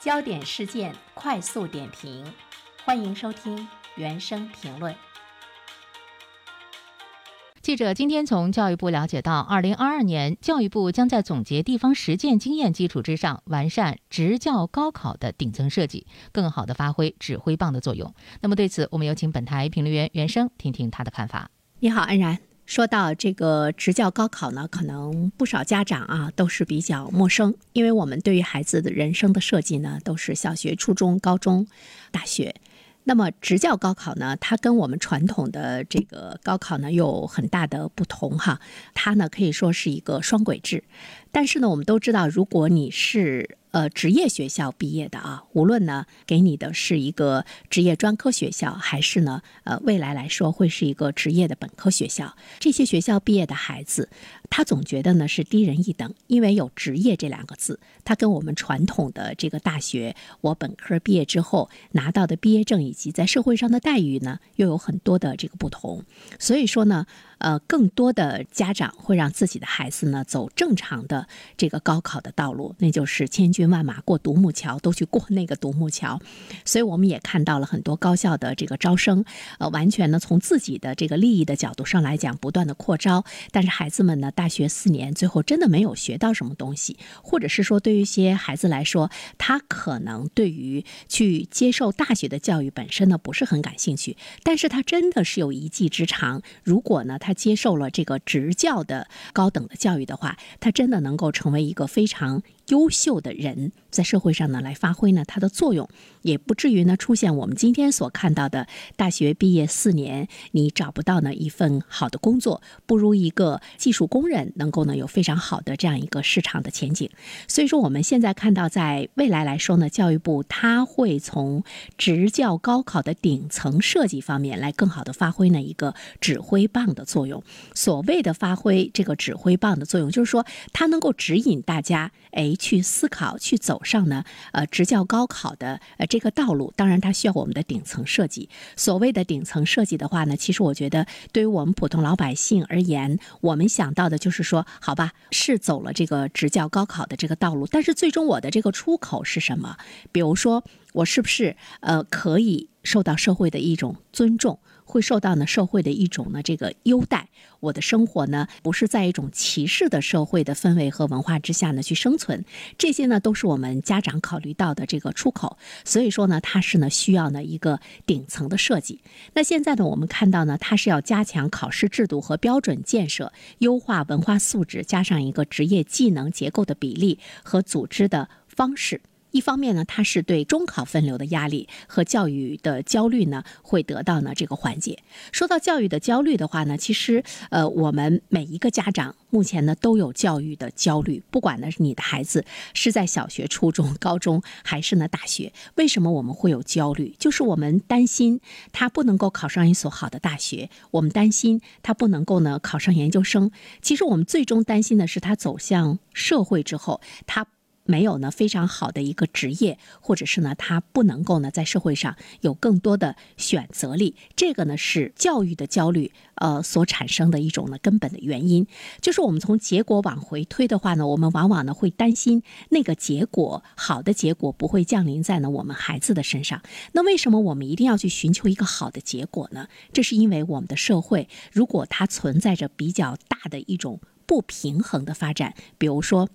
焦点事件快速点评，欢迎收听原声评论。记者今天从教育部了解到，二零二二年教育部将在总结地方实践经验基础之上，完善职教高考的顶层设计，更好的发挥指挥棒的作用。那么对此，我们有请本台评论员袁生听听他的看法。你好，安然。说到这个职教高考呢，可能不少家长啊都是比较陌生，因为我们对于孩子的人生的设计呢，都是小学、初中、高中、大学。那么职教高考呢，它跟我们传统的这个高考呢有很大的不同哈，它呢可以说是一个双轨制。但是呢，我们都知道，如果你是呃职业学校毕业的啊，无论呢给你的是一个职业专科学校，还是呢呃未来来说会是一个职业的本科学校，这些学校毕业的孩子，他总觉得呢是低人一等，因为有职业这两个字，他跟我们传统的这个大学，我本科毕业之后拿到的毕业证以及在社会上的待遇呢，又有很多的这个不同，所以说呢。呃，更多的家长会让自己的孩子呢走正常的这个高考的道路，那就是千军万马过独木桥，都去过那个独木桥。所以我们也看到了很多高校的这个招生，呃，完全呢从自己的这个利益的角度上来讲，不断的扩招。但是孩子们呢，大学四年最后真的没有学到什么东西，或者是说对于一些孩子来说，他可能对于去接受大学的教育本身呢不是很感兴趣，但是他真的是有一技之长。如果呢。他接受了这个职教的高等的教育的话，他真的能够成为一个非常。优秀的人。在社会上呢来发挥呢它的作用，也不至于呢出现我们今天所看到的大学毕业四年你找不到呢一份好的工作，不如一个技术工人能够呢有非常好的这样一个市场的前景。所以说我们现在看到在未来来说呢，教育部它会从职教高考的顶层设计方面来更好的发挥呢一个指挥棒的作用。所谓的发挥这个指挥棒的作用，就是说它能够指引大家，哎。去思考，去走上呢，呃，职教高考的呃这个道路，当然它需要我们的顶层设计。所谓的顶层设计的话呢，其实我觉得对于我们普通老百姓而言，我们想到的就是说，好吧，是走了这个职教高考的这个道路，但是最终我的这个出口是什么？比如说，我是不是呃可以受到社会的一种尊重？会受到呢社会的一种呢这个优待，我的生活呢不是在一种歧视的社会的氛围和文化之下呢去生存，这些呢都是我们家长考虑到的这个出口，所以说呢它是呢需要呢一个顶层的设计。那现在呢我们看到呢它是要加强考试制度和标准建设，优化文化素质，加上一个职业技能结构的比例和组织的方式。一方面呢，它是对中考分流的压力和教育的焦虑呢，会得到呢这个缓解。说到教育的焦虑的话呢，其实呃，我们每一个家长目前呢都有教育的焦虑，不管呢你的孩子是在小学、初中、高中还是呢大学，为什么我们会有焦虑？就是我们担心他不能够考上一所好的大学，我们担心他不能够呢考上研究生。其实我们最终担心的是他走向社会之后，他。没有呢，非常好的一个职业，或者是呢，他不能够呢，在社会上有更多的选择力。这个呢，是教育的焦虑，呃，所产生的一种呢根本的原因。就是我们从结果往回推的话呢，我们往往呢会担心那个结果好的结果不会降临在呢我们孩子的身上。那为什么我们一定要去寻求一个好的结果呢？这是因为我们的社会如果它存在着比较大的一种不平衡的发展，比如说。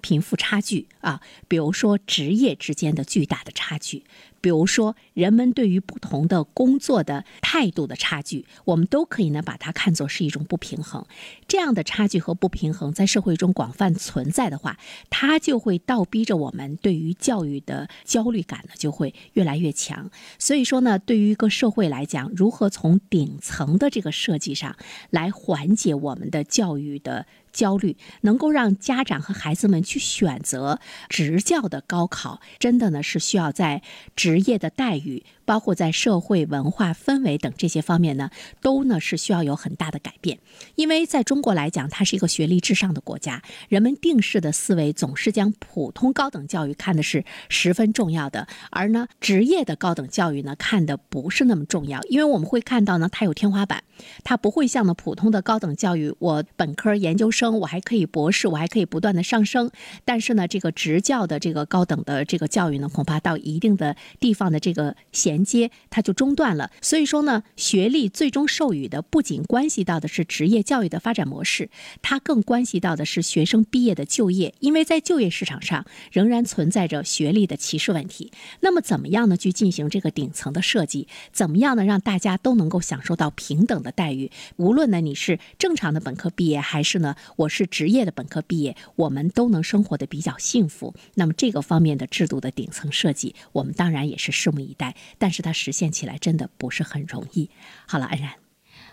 贫富差距啊，比如说职业之间的巨大的差距，比如说人们对于不同的工作的态度的差距，我们都可以呢把它看作是一种不平衡。这样的差距和不平衡在社会中广泛存在的话，它就会倒逼着我们对于教育的焦虑感呢就会越来越强。所以说呢，对于一个社会来讲，如何从顶层的这个设计上来缓解我们的教育的。焦虑能够让家长和孩子们去选择职教的高考，真的呢是需要在职业的待遇。包括在社会文化氛围等这些方面呢，都呢是需要有很大的改变。因为在中国来讲，它是一个学历至上的国家，人们定式的思维总是将普通高等教育看的是十分重要的，而呢职业的高等教育呢看的不是那么重要。因为我们会看到呢，它有天花板，它不会像呢普通的高等教育，我本科、研究生，我还可以博士，我还可以不断的上升。但是呢，这个职教的这个高等的这个教育呢，恐怕到一定的地方的这个衔连接，它就中断了。所以说呢，学历最终授予的不仅关系到的是职业教育的发展模式，它更关系到的是学生毕业的就业。因为在就业市场上仍然存在着学历的歧视问题。那么怎么样呢？去进行这个顶层的设计？怎么样呢？让大家都能够享受到平等的待遇？无论呢你是正常的本科毕业，还是呢我是职业的本科毕业，我们都能生活的比较幸福。那么这个方面的制度的顶层设计，我们当然也是拭目以待。但但是它实现起来真的不是很容易。好了，安然，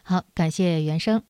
好，感谢原生。